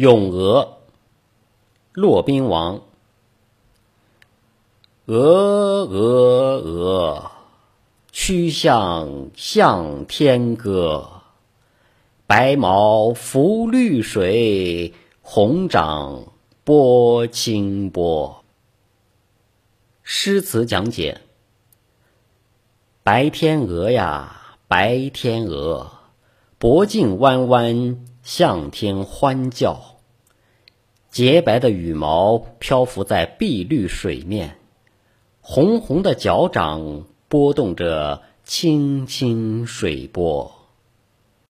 咏鹅，骆宾王。鹅鹅鹅，曲项向天歌。白毛浮绿水，红掌拨清波。诗词讲解：白天鹅呀，白天鹅，脖颈弯弯。向天欢叫，洁白的羽毛漂浮在碧绿水面，红红的脚掌拨动着清清水波。